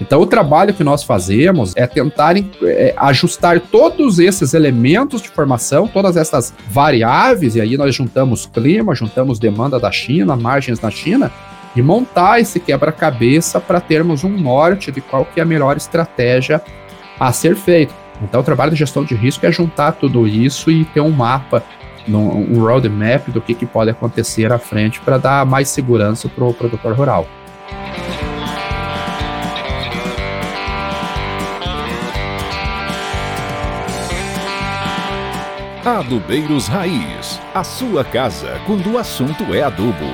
Então, o trabalho que nós fazemos é tentar é, ajustar todos esses elementos de formação, todas essas variáveis, e aí nós juntamos clima, juntamos demanda da China, margens na China, e montar esse quebra-cabeça para termos um norte de qual que é a melhor estratégia a ser feito. Então, o trabalho de gestão de risco é juntar tudo isso e ter um mapa, um roadmap do que, que pode acontecer à frente para dar mais segurança para o produtor rural. Adubeiros Raiz, a sua casa quando o assunto é adubo.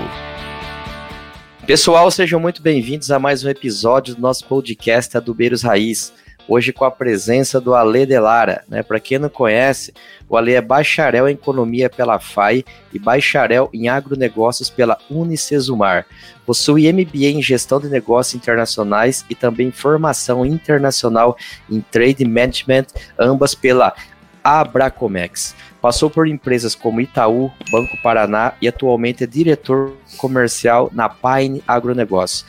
Pessoal, sejam muito bem-vindos a mais um episódio do nosso podcast Adubeiros Raiz. Hoje com a presença do Ale Delara, né? Para quem não conhece, o Ale é bacharel em economia pela FAI e bacharel em agronegócios pela Unicesumar. Possui MBA em gestão de negócios internacionais e também formação internacional em trade management, ambas pela Abracomex. Passou por empresas como Itaú, Banco Paraná e atualmente é diretor comercial na Pine Agronegócio.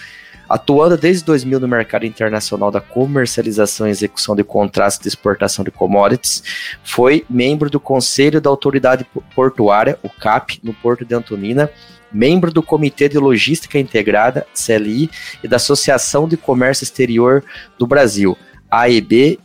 Atuando desde 2000 no mercado internacional da comercialização e execução de contratos de exportação de commodities, foi membro do Conselho da Autoridade Portuária, o CAP, no Porto de Antonina, membro do Comitê de Logística Integrada, CLI, e da Associação de Comércio Exterior do Brasil, AEB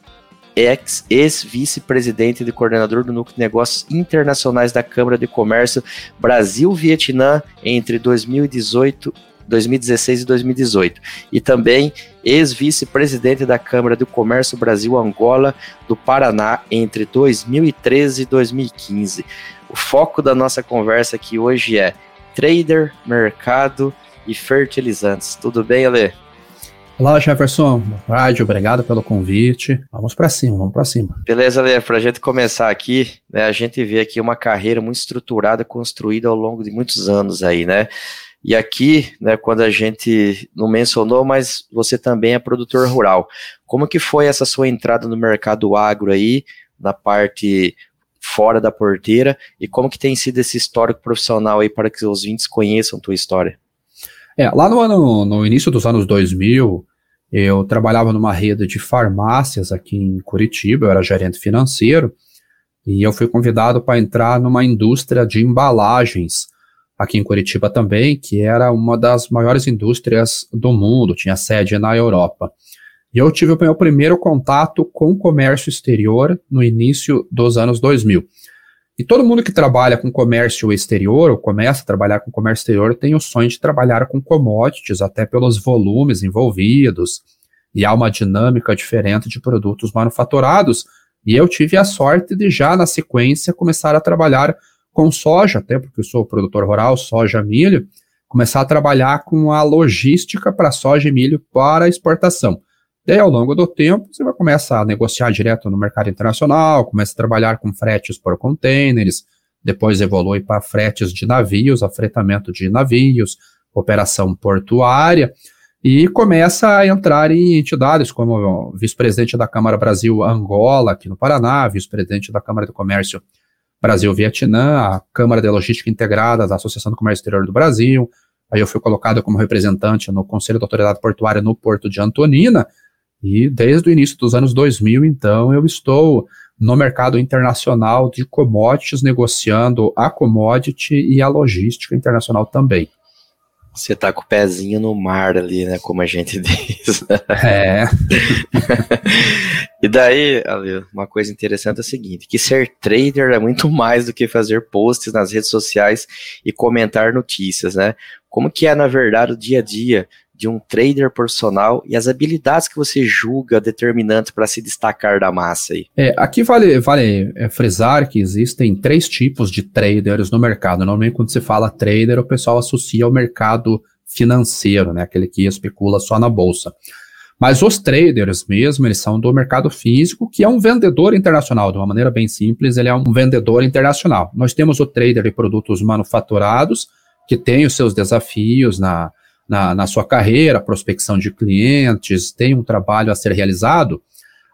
ex-vice-presidente e coordenador do Núcleo de Negócios Internacionais da Câmara de Comércio Brasil-Vietnã entre 2018 2016 e 2018. E também ex-vice-presidente da Câmara do Comércio Brasil-Angola do Paraná entre 2013 e 2015. O foco da nossa conversa aqui hoje é trader, mercado e fertilizantes. Tudo bem, Ale? Olá, Jefferson. Tarde, obrigado pelo convite. Vamos para cima, vamos para cima. Beleza, Lê, para a gente começar aqui, né, a gente vê aqui uma carreira muito estruturada, construída ao longo de muitos anos aí, né? E aqui, né, quando a gente não mencionou, mas você também é produtor rural. Como que foi essa sua entrada no mercado agro aí, na parte fora da porteira, e como que tem sido esse histórico profissional aí para que os ouvintes conheçam tua história? É, lá no ano, no início dos anos 2000, eu trabalhava numa rede de farmácias aqui em Curitiba, eu era gerente financeiro, e eu fui convidado para entrar numa indústria de embalagens aqui em Curitiba também, que era uma das maiores indústrias do mundo, tinha sede na Europa. E eu tive o meu primeiro contato com o comércio exterior no início dos anos 2000. E todo mundo que trabalha com comércio exterior, ou começa a trabalhar com comércio exterior, tem o sonho de trabalhar com commodities, até pelos volumes envolvidos, e há uma dinâmica diferente de produtos manufaturados. E eu tive a sorte de já na sequência começar a trabalhar com soja, até porque eu sou produtor rural, soja, milho, começar a trabalhar com a logística para soja e milho para exportação. E aí, ao longo do tempo, você vai começar a negociar direto no mercado internacional, começa a trabalhar com fretes por containers, depois evolui para fretes de navios, afretamento de navios, operação portuária, e começa a entrar em entidades como vice-presidente da Câmara Brasil Angola, aqui no Paraná, vice-presidente da Câmara de Comércio Brasil-Vietnã, a Câmara de Logística Integrada da Associação do Comércio Exterior do Brasil, aí eu fui colocado como representante no Conselho da Autoridade Portuária no Porto de Antonina, e desde o início dos anos 2000, então, eu estou no mercado internacional de commodities, negociando a commodity e a logística internacional também. Você tá com o pezinho no mar ali, né? Como a gente diz. É. e daí, uma coisa interessante é o seguinte: que ser trader é muito mais do que fazer posts nas redes sociais e comentar notícias, né? Como que é, na verdade, o dia a dia de um trader profissional e as habilidades que você julga determinantes para se destacar da massa aí? É, aqui vale, vale é, frisar que existem três tipos de traders no mercado. Normalmente, quando se fala trader, o pessoal associa ao mercado financeiro, né, aquele que especula só na bolsa. Mas os traders mesmo, eles são do mercado físico, que é um vendedor internacional. De uma maneira bem simples, ele é um vendedor internacional. Nós temos o trader de produtos manufaturados, que tem os seus desafios na, na, na sua carreira, prospecção de clientes, tem um trabalho a ser realizado.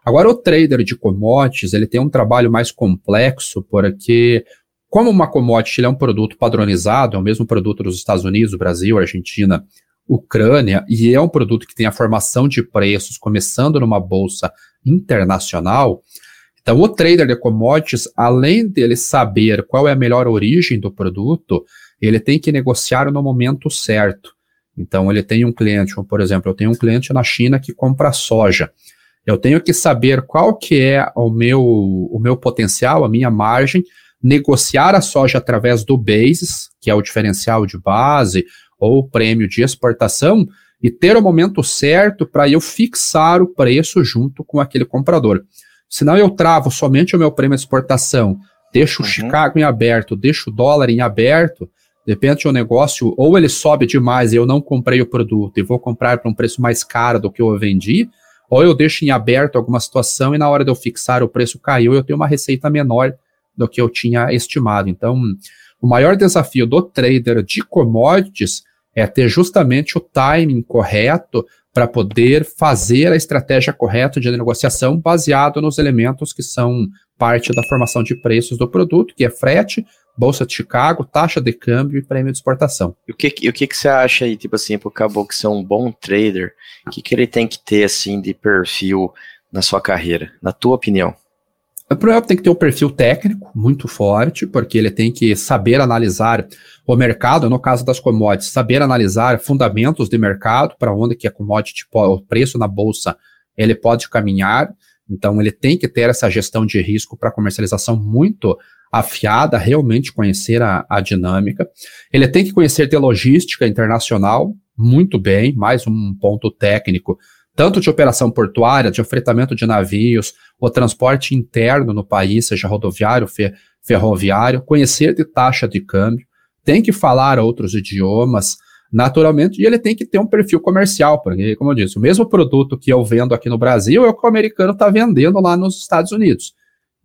Agora, o trader de commodities, ele tem um trabalho mais complexo, porque como uma commodity é um produto padronizado, é o mesmo produto dos Estados Unidos, Brasil, Argentina Ucrânia, e é um produto que tem a formação de preços começando numa bolsa internacional, então o trader de commodities, além dele saber qual é a melhor origem do produto, ele tem que negociar no momento certo. Então ele tem um cliente, por exemplo, eu tenho um cliente na China que compra soja. Eu tenho que saber qual que é o meu, o meu potencial, a minha margem, negociar a soja através do basis, que é o diferencial de base, ou o prêmio de exportação, e ter o momento certo para eu fixar o preço junto com aquele comprador. Senão eu travo somente o meu prêmio de exportação, deixo uhum. o Chicago em aberto, deixo o dólar em aberto, de repente o negócio, ou ele sobe demais e eu não comprei o produto e vou comprar para um preço mais caro do que eu vendi, ou eu deixo em aberto alguma situação e na hora de eu fixar o preço caiu e eu tenho uma receita menor do que eu tinha estimado. Então, o maior desafio do trader de commodities é ter justamente o timing correto para poder fazer a estratégia correta de negociação baseado nos elementos que são parte da formação de preços do produto, que é frete, Bolsa de Chicago, taxa de câmbio e prêmio de exportação. E o que, o que, que você acha aí, tipo assim, pro Caboclo ser um bom trader, o que, que ele tem que ter, assim, de perfil na sua carreira, na tua opinião? O problema tem que ter um perfil técnico muito forte, porque ele tem que saber analisar o mercado, no caso das commodities, saber analisar fundamentos de mercado, para onde que a commodity, o preço na bolsa, ele pode caminhar. Então, ele tem que ter essa gestão de risco para comercialização muito afiada, realmente conhecer a, a dinâmica. Ele tem que conhecer de logística internacional muito bem, mais um ponto técnico, tanto de operação portuária, de fretamento de navios, o transporte interno no país, seja rodoviário, fe, ferroviário, conhecer de taxa de câmbio, tem que falar outros idiomas, naturalmente, e ele tem que ter um perfil comercial, porque, como eu disse, o mesmo produto que eu vendo aqui no Brasil é o que o americano está vendendo lá nos Estados Unidos.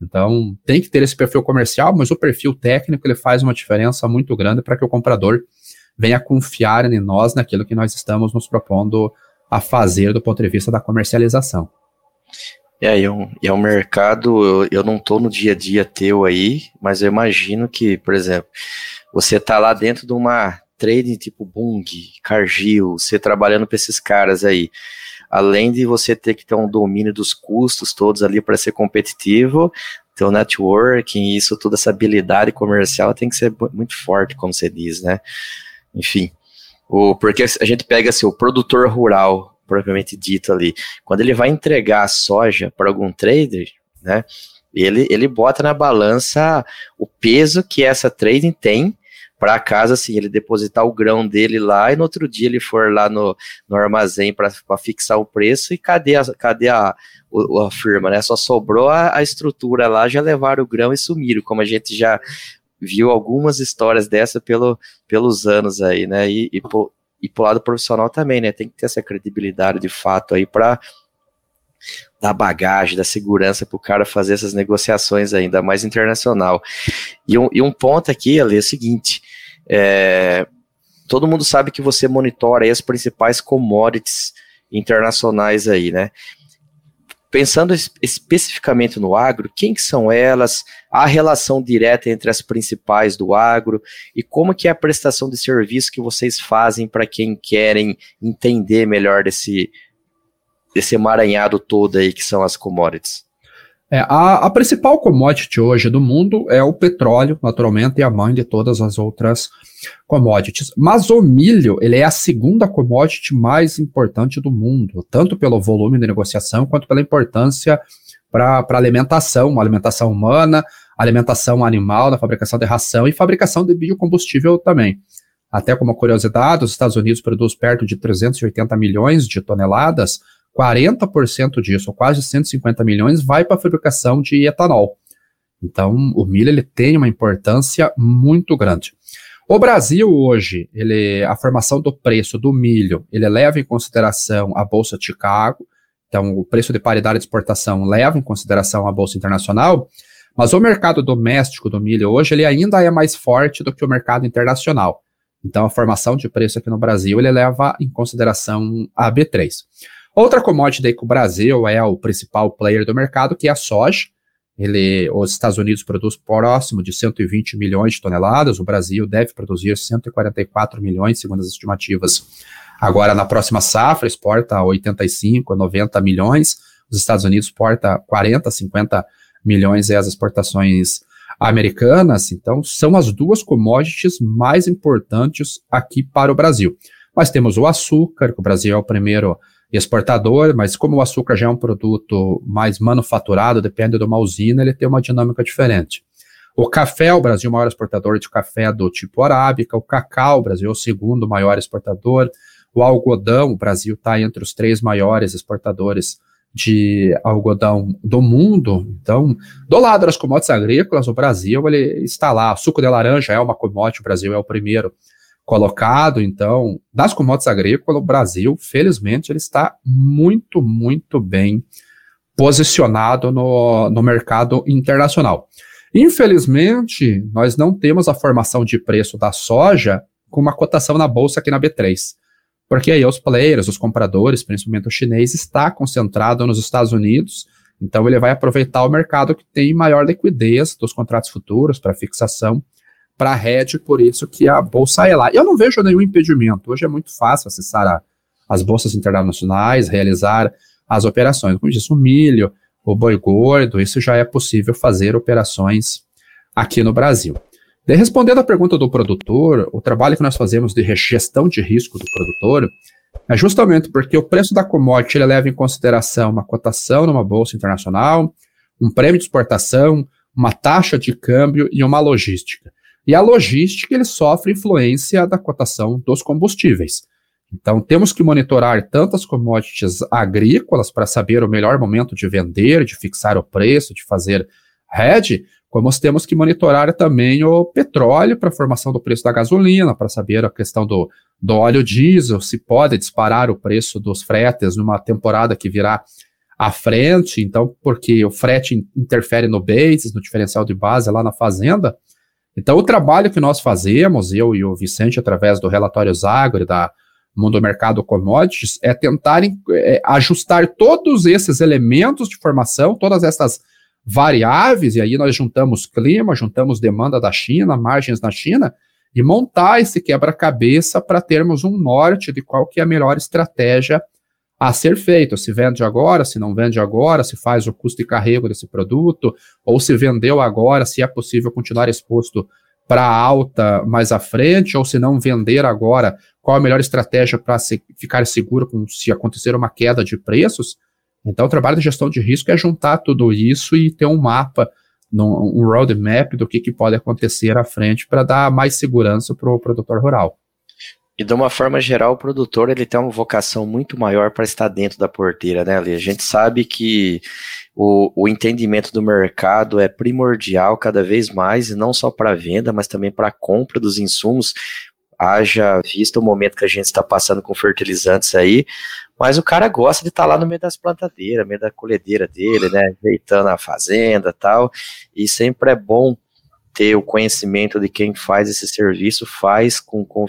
Então, tem que ter esse perfil comercial, mas o perfil técnico ele faz uma diferença muito grande para que o comprador venha confiar em nós naquilo que nós estamos nos propondo a fazer do ponto de vista da comercialização. É, e é um, é um mercado, eu, eu não estou no dia a dia teu aí, mas eu imagino que, por exemplo, você está lá dentro de uma trading tipo Bung, Cargill, você trabalhando para esses caras aí além de você ter que ter um domínio dos custos todos ali para ser competitivo, teu networking, isso, toda essa habilidade comercial tem que ser muito forte, como você diz, né? Enfim, o, porque a gente pega assim, o produtor rural, propriamente dito ali, quando ele vai entregar a soja para algum trader, né? Ele, ele bota na balança o peso que essa trading tem para casa, assim, ele depositar o grão dele lá e no outro dia ele for lá no, no armazém para fixar o preço e cadê a, cadê a, a firma, né? Só sobrou a, a estrutura lá, já levaram o grão e sumiram, como a gente já viu algumas histórias dessa pelo, pelos anos aí, né? E, e, pro, e pro lado profissional também, né? Tem que ter essa credibilidade de fato aí para da bagagem, da segurança para o cara fazer essas negociações ainda mais internacional. E um, e um ponto aqui, Ali, é o seguinte: é, todo mundo sabe que você monitora as principais commodities internacionais aí, né? Pensando especificamente no agro, quem que são elas, a relação direta entre as principais do agro e como que é a prestação de serviço que vocês fazem para quem querem entender melhor desse, desse emaranhado todo aí que são as commodities? É, a, a, principal commodity hoje do mundo é o petróleo, naturalmente, e a mãe de todas as outras commodities. Mas o milho, ele é a segunda commodity mais importante do mundo, tanto pelo volume de negociação quanto pela importância para a alimentação, alimentação humana, alimentação animal, na fabricação de ração e fabricação de biocombustível também. Até como curiosidade, os Estados Unidos produz perto de 380 milhões de toneladas 40% disso, ou quase 150 milhões, vai para a fabricação de etanol. Então, o milho ele tem uma importância muito grande. O Brasil hoje, ele, a formação do preço do milho, ele leva em consideração a Bolsa de Chicago, então o preço de paridade de exportação leva em consideração a Bolsa Internacional, mas o mercado doméstico do milho hoje, ele ainda é mais forte do que o mercado internacional. Então a formação de preço aqui no Brasil, ele leva em consideração a B3. Outra commodity daí que o Brasil é o principal player do mercado, que é a soja. ele, os Estados Unidos produz próximo de 120 milhões de toneladas, o Brasil deve produzir 144 milhões, segundo as estimativas. Agora, na próxima safra, exporta 85, 90 milhões, os Estados Unidos exporta 40, 50 milhões é as exportações americanas, então são as duas commodities mais importantes aqui para o Brasil. Mas temos o açúcar, que o Brasil é o primeiro exportador, mas como o açúcar já é um produto mais manufaturado, depende de uma usina, ele tem uma dinâmica diferente. O café, o Brasil é o maior exportador de café do tipo arábica, o cacau, o Brasil é o segundo maior exportador, o algodão, o Brasil está entre os três maiores exportadores de algodão do mundo. Então, do lado das commodities agrícolas, o Brasil ele está lá. O suco de laranja é uma commodity, o Brasil é o primeiro colocado. Então, das commodities agrícolas, o Brasil, felizmente, ele está muito, muito bem posicionado no, no mercado internacional. Infelizmente, nós não temos a formação de preço da soja com uma cotação na bolsa aqui na B3. Porque aí os players, os compradores, principalmente o chinês, está concentrado nos Estados Unidos, então ele vai aproveitar o mercado que tem maior liquidez dos contratos futuros para fixação para a rede, por isso que a bolsa é lá. Eu não vejo nenhum impedimento. Hoje é muito fácil acessar a, as bolsas internacionais, realizar as operações. Como disse, o milho, o boi gordo, isso já é possível fazer operações aqui no Brasil. De respondendo à pergunta do produtor, o trabalho que nós fazemos de gestão de risco do produtor é justamente porque o preço da commodity ele leva em consideração uma cotação numa bolsa internacional, um prêmio de exportação, uma taxa de câmbio e uma logística. E a logística ele sofre influência da cotação dos combustíveis. Então, temos que monitorar tantas commodities agrícolas para saber o melhor momento de vender, de fixar o preço, de fazer hedge, como temos que monitorar também o petróleo para a formação do preço da gasolina, para saber a questão do, do óleo diesel, se pode disparar o preço dos fretes numa temporada que virá à frente, então, porque o frete interfere no basis, no diferencial de base lá na fazenda, então, o trabalho que nós fazemos, eu e o Vicente, através do relatório Zagre, da Mundo Mercado Commodities, é tentar é, ajustar todos esses elementos de formação, todas essas variáveis, e aí nós juntamos clima, juntamos demanda da China, margens na China, e montar esse quebra-cabeça para termos um norte de qual que é a melhor estratégia a ser feito. Se vende agora, se não vende agora, se faz o custo de carrego desse produto, ou se vendeu agora, se é possível continuar exposto para alta mais à frente, ou se não vender agora, qual a melhor estratégia para se, ficar seguro com, se acontecer uma queda de preços. Então, o trabalho de gestão de risco é juntar tudo isso e ter um mapa, um roadmap do que, que pode acontecer à frente para dar mais segurança para o produtor rural. E de uma forma geral, o produtor ele tem uma vocação muito maior para estar dentro da porteira, né, Ali? A gente sabe que o, o entendimento do mercado é primordial cada vez mais, e não só para venda, mas também para a compra dos insumos. Haja visto o momento que a gente está passando com fertilizantes aí, mas o cara gosta de estar tá lá no meio das plantadeiras, no meio da colhedeira dele, né, ajeitando a fazenda tal, e sempre é bom ter o conhecimento de quem faz esse serviço, faz com, com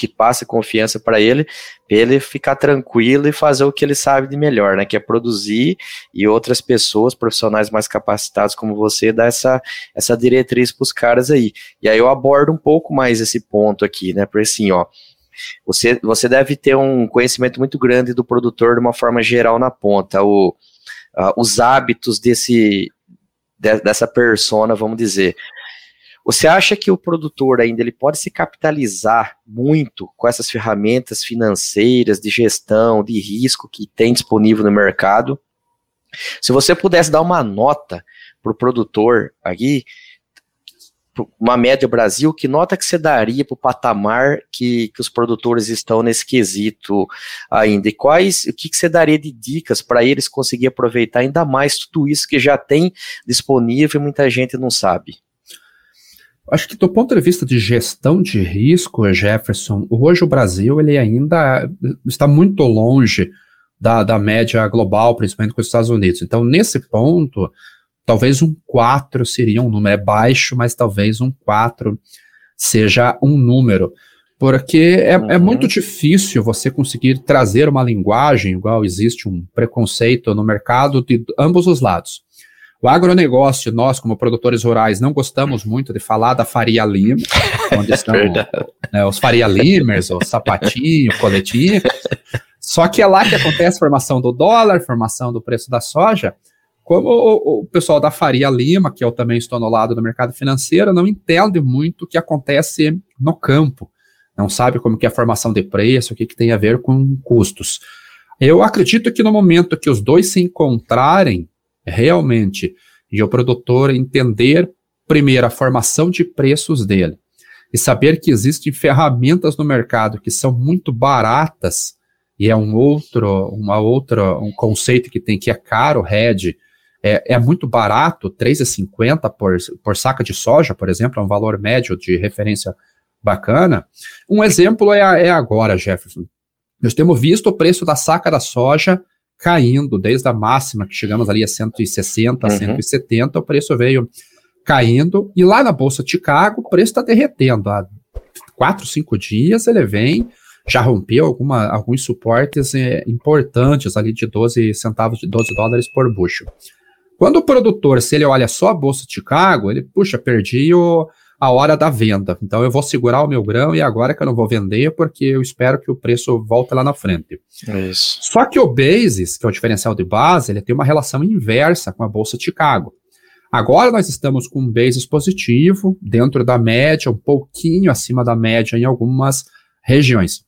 que passe confiança para ele, para ele ficar tranquilo e fazer o que ele sabe de melhor, né? Que é produzir e outras pessoas, profissionais mais capacitados como você, dar essa, essa diretriz para os caras aí. E aí eu abordo um pouco mais esse ponto aqui, né? Porque assim, ó. Você, você deve ter um conhecimento muito grande do produtor de uma forma geral na ponta, o, uh, os hábitos desse, de, dessa persona, vamos dizer. Você acha que o produtor ainda ele pode se capitalizar muito com essas ferramentas financeiras de gestão, de risco que tem disponível no mercado? Se você pudesse dar uma nota para o produtor aqui, uma média Brasil, que nota que você daria para o patamar que, que os produtores estão nesse quesito ainda? E quais, o que, que você daria de dicas para eles conseguirem aproveitar ainda mais tudo isso que já tem disponível e muita gente não sabe? Acho que do ponto de vista de gestão de risco, Jefferson, hoje o Brasil ele ainda está muito longe da, da média global, principalmente com os Estados Unidos. Então, nesse ponto, talvez um 4 seria um número, é baixo, mas talvez um 4 seja um número. Porque é, é uhum. é muito difícil você conseguir trazer uma linguagem, igual existe um preconceito no mercado de ambos os lados. O agronegócio, nós, como produtores rurais, não gostamos muito de falar da Faria Lima, onde estão né, os Faria Limers, o sapatinho, o coletinho. Só que é lá que acontece a formação do dólar, formação do preço da soja. Como o, o, pessoal da Faria Lima, que eu também estou no lado do mercado financeiro, não entende muito o que acontece no campo. Não sabe como que é a formação de preço, o que, que tem a ver com custos. Eu acredito que no momento que os dois se encontrarem, realmente, e o produtor entender primeiro a formação de preços dele e saber que existem ferramentas no mercado que são muito baratas e é um outro, uma outra, um conceito que tem que é caro, Red, é, é muito barato, 3,50 por, por saca de soja, por exemplo, é um valor médio de referência bacana. Um exemplo é, é agora, Jefferson. Nós temos visto o preço da saca da soja caindo desde a máxima, que chegamos ali a 160, uhum. 170, o preço veio caindo, e lá na Bolsa de Chicago o preço está derretendo. Há quatro, cinco dias ele vem, já rompeu alguma, alguns suportes é, importantes ali de 12 centavos, de 12 dólares por bushel. Quando o produtor, se ele olha só a Bolsa de Chicago, ele, puxa, perdi o, a hora da venda. Então eu vou segurar o meu grão e agora que eu não vou vender porque eu espero que o preço volte lá na frente. Isso. Só que o basis, que é o diferencial de base, ele tem uma relação inversa com a bolsa de Chicago. Agora nós estamos com um basis positivo, dentro da média, um pouquinho acima da média em algumas regiões.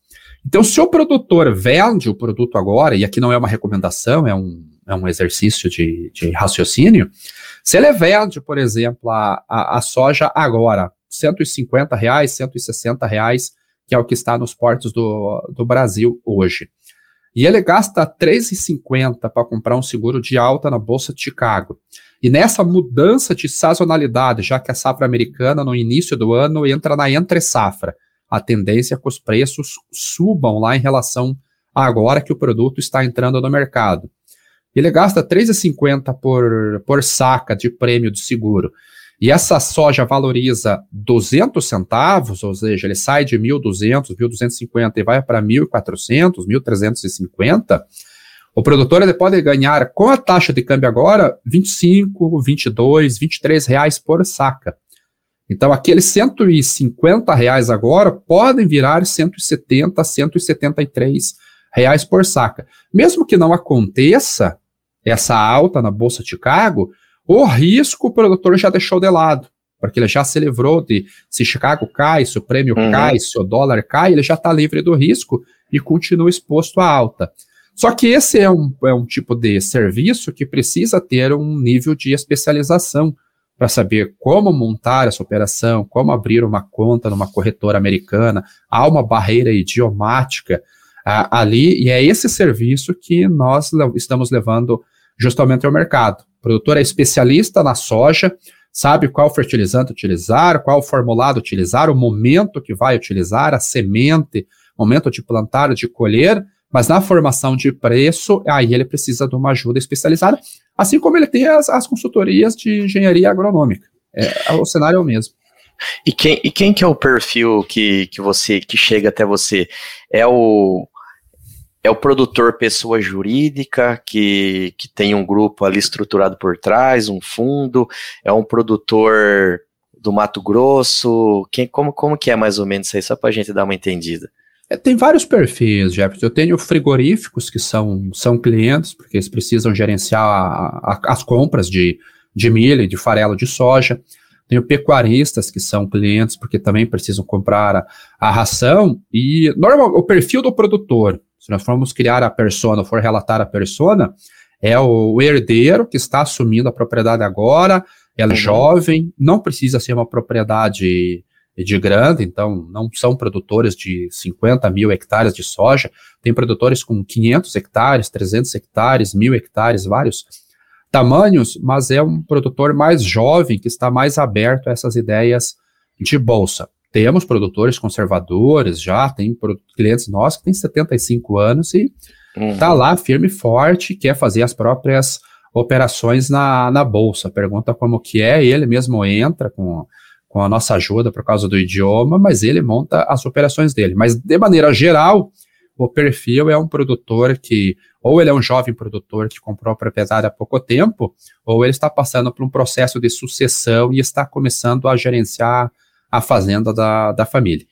Então, se o produtor vende o produto agora, e aqui não é uma recomendação, é um, é um exercício de, de raciocínio, se ele vende, por exemplo, a, a, a soja agora, 150 reais, 160 reais, que é o que está nos portos do, do Brasil hoje. E ele gasta 3,50 para comprar um seguro de alta na Bolsa de Chicago. E nessa mudança de sazonalidade, já que a safra americana no início do ano entra na entre safra, a tendência é que os preços subam lá em relação a agora que o produto está entrando no mercado. Ele gasta 3,50 por, por saca de prêmio de seguro. E essa soja valoriza 200 centavos, ou seja, ele sai de 1.200, 1.250 e vai para 1.400, 1.350. O produtor ele pode ganhar com a taxa de câmbio agora 25, 22, 23 reais por saca. Então, aqueles 150 reais agora podem virar 170, 173 reais por saca. Mesmo que não aconteça, essa alta na Bolsa de Chicago, o risco o produtor já deixou de lado, porque ele já se livrou de se Chicago cai, se o prêmio uhum. cai, se o dólar cai, ele já está livre do risco e continua exposto à alta. Só que esse é um, é um tipo de serviço que precisa ter um nível de especialização para saber como montar essa operação, como abrir uma conta numa corretora americana, há uma barreira idiomática ah, ali, e é esse serviço que nós estamos levando justamente ao mercado. O produtor é especialista na soja, sabe qual fertilizante utilizar, qual formulado utilizar, o momento que vai utilizar, a semente, momento de plantar, de colher, mas na formação de preço, aí ele precisa de uma ajuda especializada, assim como ele tem as, as consultorias de engenharia agronômica. É, o cenário é o mesmo. E quem, e quem que é o perfil que, que você que chega até você? É o é o produtor pessoa jurídica que, que tem um grupo ali estruturado por trás, um fundo, é um produtor do Mato Grosso, quem, como, como que é mais ou menos isso aí, só para a gente dar uma entendida? É, tem vários perfis, Jefferson. Eu tenho frigoríficos que são, são clientes, porque eles precisam gerenciar a, a, as compras de, de milho de farelo de soja. Tenho pecuaristas que são clientes, porque também precisam comprar a, a ração. E normal, o perfil do produtor, se nós formos criar a persona, for relatar a persona, é o herdeiro que está assumindo a propriedade agora, é uhum. jovem, não precisa ser uma propriedade de grande, então não são produtores de 50 mil hectares de soja, tem produtores com 500 hectares, 300 hectares, mil hectares, vários tamanhos, mas é um produtor mais jovem que está mais aberto a essas ideias de bolsa. Temos produtores conservadores já, tem clientes nossos que têm 75 anos e uhum. tá lá firme e forte, quer fazer as próprias operações na, na bolsa. Pergunta como que é, ele mesmo entra com, com a nossa ajuda por causa do idioma, mas ele monta as operações dele. Mas de maneira geral, o perfil é um produtor que, ou ele é um jovem produtor que comprou a propriedade há pouco tempo, ou ele está passando por um processo de sucessão e está começando a gerenciar a fazenda da, da família.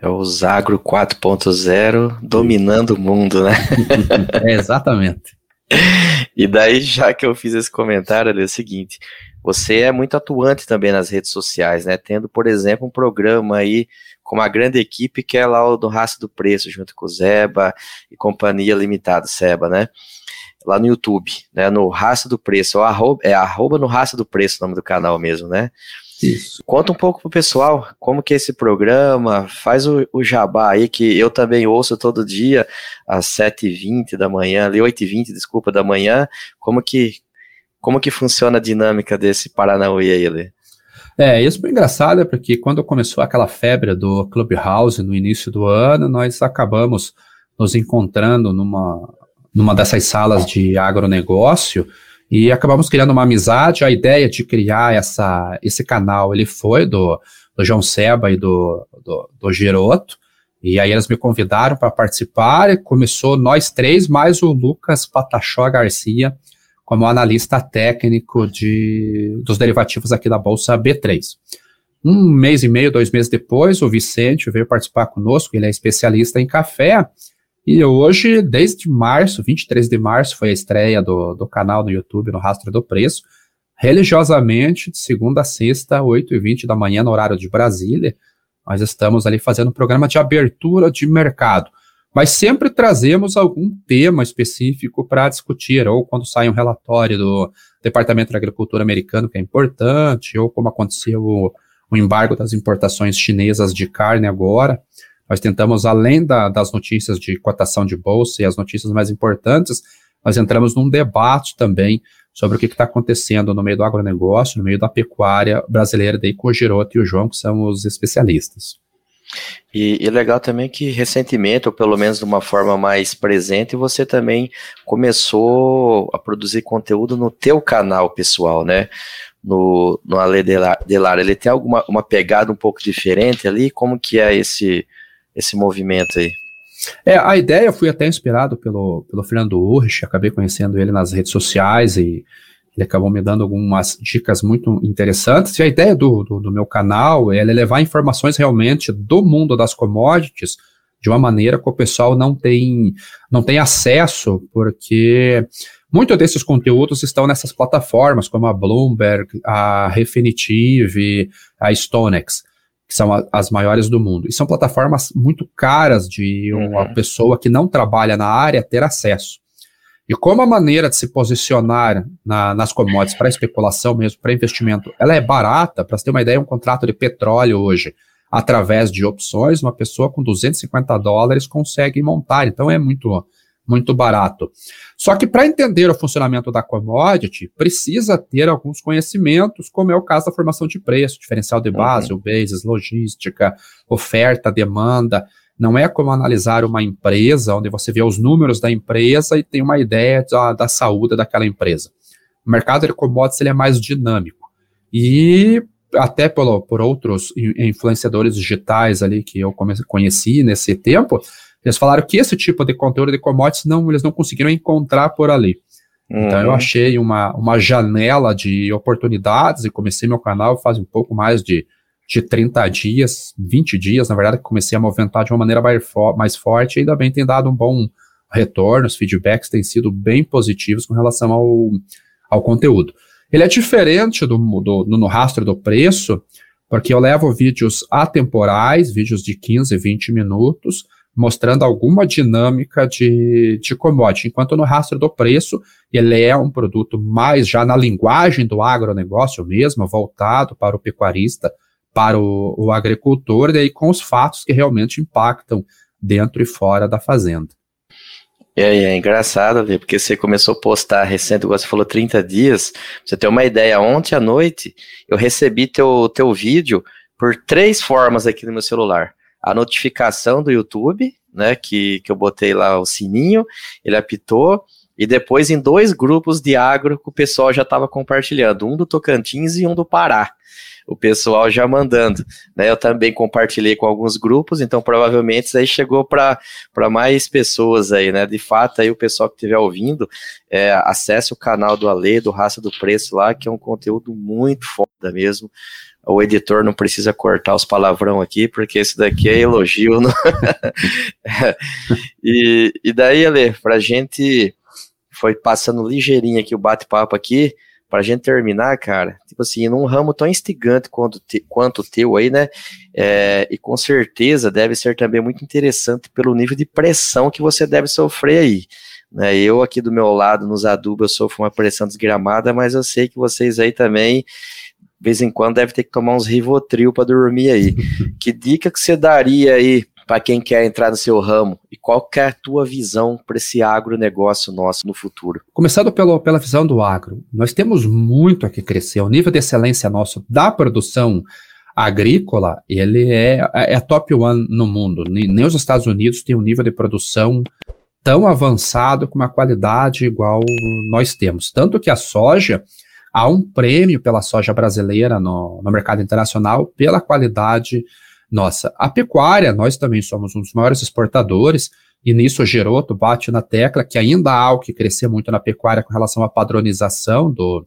É o Zagro 4.0 dominando o mundo, né? é, exatamente. E daí, já que eu fiz esse comentário, é o seguinte: você é muito atuante também nas redes sociais, né? Tendo, por exemplo, um programa aí com uma grande equipe que é lá o do Raça do Preço, junto com o Zeba e Companhia Limitada, Seba, né? Lá no YouTube, né? No Raça do Preço, arroba, é arroba no Raça do Preço o nome do canal mesmo, né? Isso. Conta um pouco pro pessoal como que é esse programa, faz o, o jabá aí, que eu também ouço todo dia, às 7h20 da manhã, ali 8h20, desculpa, da manhã, como que, como que funciona a dinâmica desse Paranauê aí, Lê? É, isso foi engraçado, porque quando começou aquela febre do Clubhouse no início do ano, nós acabamos nos encontrando numa, numa dessas salas de agronegócio, e acabamos criando uma amizade. A ideia de criar essa, esse canal ele foi do, do João Seba e do, do, do Giroto. E aí eles me convidaram para participar e começou nós três, mais o Lucas Patachó Garcia, como analista técnico de, dos derivativos aqui da Bolsa B3. Um mês e meio, dois meses depois, o Vicente veio participar conosco, ele é especialista em café, e hoje, desde março, 23 de março, foi a estreia do, do canal no YouTube, no Rastro do Preço, religiosamente, de segunda a sexta, 8h20 da manhã, no horário de Brasília, nós estamos ali fazendo um programa de abertura de mercado, mas sempre trazemos algum tema específico para discutir, ou quando sai um relatório do Departamento de Agricultura americano, que é importante, ou como aconteceu o, o embargo das importações chinesas de carne agora, nós tentamos, além da, das notícias de cotação de bolsa e as notícias mais importantes, nós entramos num debate também sobre o que está acontecendo no meio do agronegócio, no meio da pecuária brasileira, daí com o Giroto e o João, que são os especialistas. E, e legal também que recentemente, ou pelo menos de uma forma mais presente, você também começou a produzir conteúdo no teu canal pessoal, né? No, no Ale Delar, ele tem alguma uma pegada um pouco diferente ali? Como que é esse esse movimento aí? É, a ideia fui até inspirado pelo, pelo Fernando Urrich, acabei conhecendo ele nas redes sociais e ele acabou me dando algumas dicas muito interessantes. E a ideia do, do, do meu canal é levar informações realmente do mundo das commodities de uma maneira que o pessoal não tem, não tem acesso, porque muitos desses conteúdos estão nessas plataformas, como a Bloomberg, a Refinitiv, a StoneX que são a, as maiores do mundo. E são plataformas muito caras de uma uhum. pessoa que não trabalha na área ter acesso. E como a maneira de se posicionar na, nas commodities para especulação mesmo, para investimento, ela é barata, para você ter uma ideia, um contrato de petróleo hoje, através de opções, uma pessoa com 250 dólares consegue montar. Então é muito muito barato. Só que para entender o funcionamento da commodity, precisa ter alguns conhecimentos, como é o caso da formação de preço, diferencial de base, uhum. o basis, logística, oferta, demanda. Não é como analisar uma empresa, onde você vê os números da empresa e tem uma ideia da, da saúde daquela empresa. O mercado de commodities ele é mais dinâmico. E até por, por outros influenciadores digitais ali que eu conheci nesse tempo, eles falaram que esse tipo de conteúdo de commodities não, eles não conseguiram encontrar por ali. Uhum. Então eu uhum. achei uma, uma janela de oportunidades e comecei meu canal faz um pouco mais de, de 30 dias, 20 dias, na verdade, que comecei a movimentar de uma maneira mais, for, mais forte e ainda bem tem dado um bom retorno, os feedbacks têm sido bem positivos com relação ao, ao conteúdo. Ele é diferente do, do, no rastro do preço, porque eu levo vídeos atemporais, vídeos de 15, 20 minutos, mostrando alguma dinâmica de, de commodity, enquanto no rastro do preço ele é um produto mais já na linguagem do agronegócio mesmo, voltado para o pecuarista, para o, o agricultor, e aí com os fatos que realmente impactam dentro e fora da fazenda. É engraçado, ver, porque você começou a postar recente, você falou 30 dias, você ter uma ideia, ontem à noite eu recebi teu, teu vídeo por três formas aqui no meu celular a notificação do YouTube, né, que, que eu botei lá o sininho, ele apitou, e depois em dois grupos de agro que o pessoal já estava compartilhando, um do Tocantins e um do Pará. o pessoal já mandando. Né? Eu também compartilhei com alguns grupos, então provavelmente isso aí chegou para mais pessoas aí, né? De fato, aí o pessoal que estiver ouvindo, é, acesse o canal do Ale, do Raça do Preço lá, que é um conteúdo muito foda mesmo o editor não precisa cortar os palavrão aqui, porque esse daqui é elogio. E, e daí, Ale, pra gente foi passando ligeirinho aqui o bate-papo aqui, pra gente terminar, cara, tipo assim, num ramo tão instigante quanto, te, quanto o teu aí, né, é, e com certeza deve ser também muito interessante pelo nível de pressão que você deve sofrer aí. Né, eu aqui do meu lado, nos adubos, eu sofro uma pressão desgramada, mas eu sei que vocês aí também de vez em quando deve ter que tomar uns Rivotril para dormir aí. que dica que você daria aí para quem quer entrar no seu ramo? E qual é a tua visão para esse agronegócio nosso no futuro? Começando pelo, pela visão do agro, nós temos muito a que crescer. O nível de excelência nosso da produção agrícola, ele é, é top one no mundo. Nem, nem os Estados Unidos têm um nível de produção tão avançado com uma qualidade igual nós temos. Tanto que a soja, há um prêmio pela soja brasileira no, no mercado internacional pela qualidade nossa. A pecuária, nós também somos um dos maiores exportadores, e nisso Geroto bate na tecla que ainda há o que crescer muito na pecuária com relação à padronização do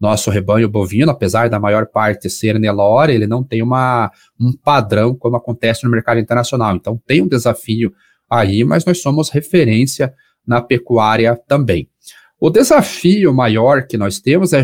nosso rebanho bovino, apesar da maior parte ser Nelore, ele não tem uma, um padrão como acontece no mercado internacional. Então tem um desafio aí, mas nós somos referência na pecuária também. O desafio maior que nós temos é,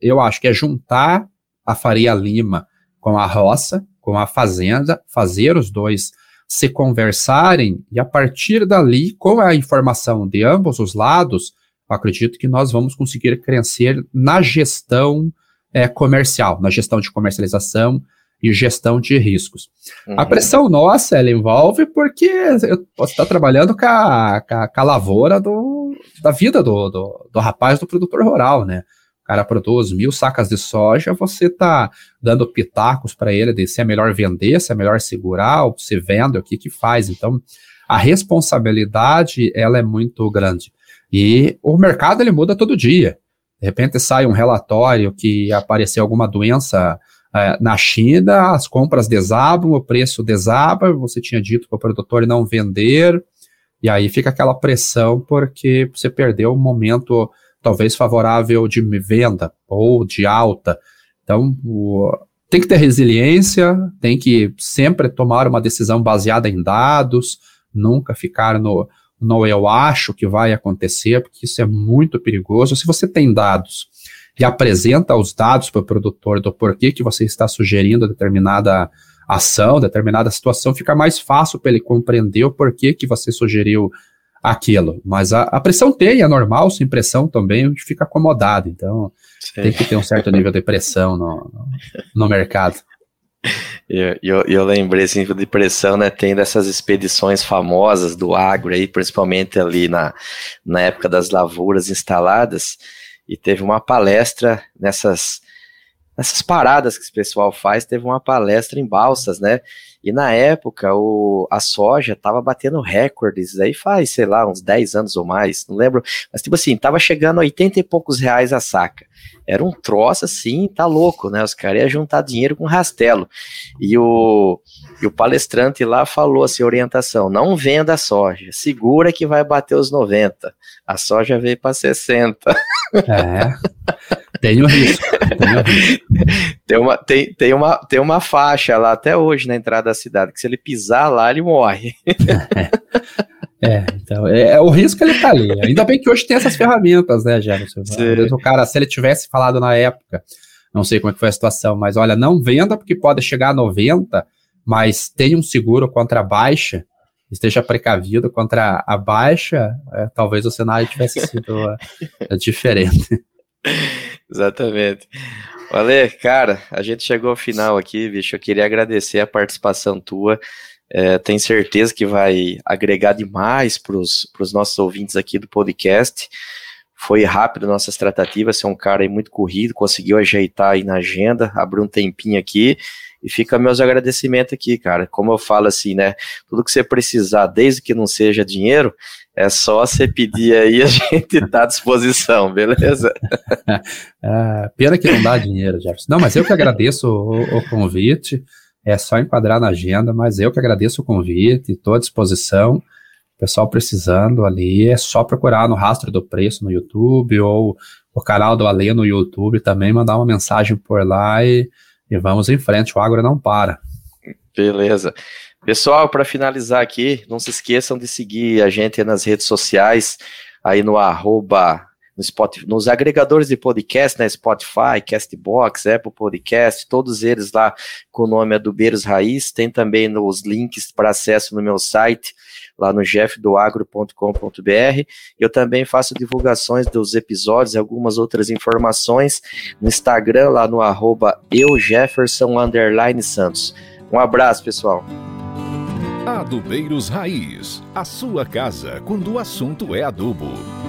eu acho que é juntar a Faria Lima com a roça, com a fazenda, fazer os dois se conversarem e a partir dali, com a informação de ambos os lados, acredito que nós vamos conseguir crescer na gestão é, comercial, na gestão de comercialização e gestão de riscos. Uhum. A pressão nossa, ela envolve porque eu posso estar trabalhando com a, com a, com a lavoura do, da vida do, do, do, rapaz, do produtor rural, né? O cara produz mil sacas de soja, você está dando pitacos para ele de se é melhor vender, se é melhor segurar, ou se vende, o que que faz. Então, a responsabilidade, ela é muito grande. E o mercado, ele muda todo dia. De repente sai um relatório que apareceu alguma doença é, na China, as compras desabam, o preço desaba, você tinha dito para o produtor não vender, e aí fica aquela pressão porque você perdeu um momento talvez favorável de venda ou de alta. Então, o, tem que ter resiliência, tem que sempre tomar uma decisão baseada em dados, nunca ficar no, no eu acho que vai acontecer, porque isso é muito perigoso. Se você tem dados e apresenta os dados para o produtor do porquê que você está sugerindo determinada ação, determinada situação, fica mais fácil para ele compreender o porquê que você sugeriu aquilo. Mas a, a pressão tem, é normal, sem pressão também, a gente fica acomodado. Então, Sim. tem que ter um certo nível de pressão no, no, mercado. Eu, eu, eu, lembrei assim, de pressão, né? Tem dessas expedições famosas do agro aí, principalmente ali na, na época das lavouras instaladas, e teve uma palestra nessas nessas paradas que esse pessoal faz, teve uma palestra em Balsas, né? E na época o, a soja tava batendo recordes, aí faz, sei lá, uns 10 anos ou mais, não lembro, mas tipo assim, tava chegando a 80 e poucos reais a saca. Era um troço assim, tá louco, né? Os caras iam juntar dinheiro com rastelo. E o, e o palestrante lá falou assim: orientação, não venda a soja, segura que vai bater os 90. A soja veio para 60. É. Tem o risco. tem, uma, tem, tem, uma, tem uma faixa lá até hoje na entrada da cidade, que se ele pisar lá, ele morre. É, então, é, é, o risco ele tá ali. Ainda bem que hoje tem essas ferramentas, né, Jefferson? O cara, se ele tivesse falado na época, não sei como é que foi a situação, mas olha, não venda porque pode chegar a 90, mas tem um seguro contra a baixa, esteja precavido contra a baixa, é, talvez o cenário tivesse sido é, diferente. Exatamente. Ale, cara, a gente chegou ao final aqui, bicho. Eu queria agradecer a participação tua. É, tenho certeza que vai agregar demais para os nossos ouvintes aqui do podcast. foi rápido nossas tratativas, você é um cara muito corrido, conseguiu ajeitar aí na agenda, abriu um tempinho aqui, e fica meus agradecimentos aqui, cara. Como eu falo assim, né? Tudo que você precisar, desde que não seja dinheiro, é só você pedir aí, a gente tá à disposição, beleza? é, pena que não dá dinheiro, Jefferson. Não, mas eu que agradeço o, o convite. É só enquadrar na agenda, mas eu que agradeço o convite, estou à disposição pessoal precisando ali, é só procurar no Rastro do Preço no YouTube ou o canal do Alê no YouTube também, mandar uma mensagem por lá e, e vamos em frente, o agro não para. Beleza. Pessoal, para finalizar aqui, não se esqueçam de seguir a gente nas redes sociais, aí no arroba no Spotify, nos agregadores de podcast, né, Spotify, Castbox, Apple Podcast, todos eles lá com o nome Adubeiros Raiz, tem também nos links para acesso no meu site, lá no jeffdoagro.com.br. Eu também faço divulgações dos episódios e algumas outras informações no Instagram, lá no arroba Santos. Um abraço, pessoal. Adubeiros Raiz, a sua casa quando o assunto é adubo.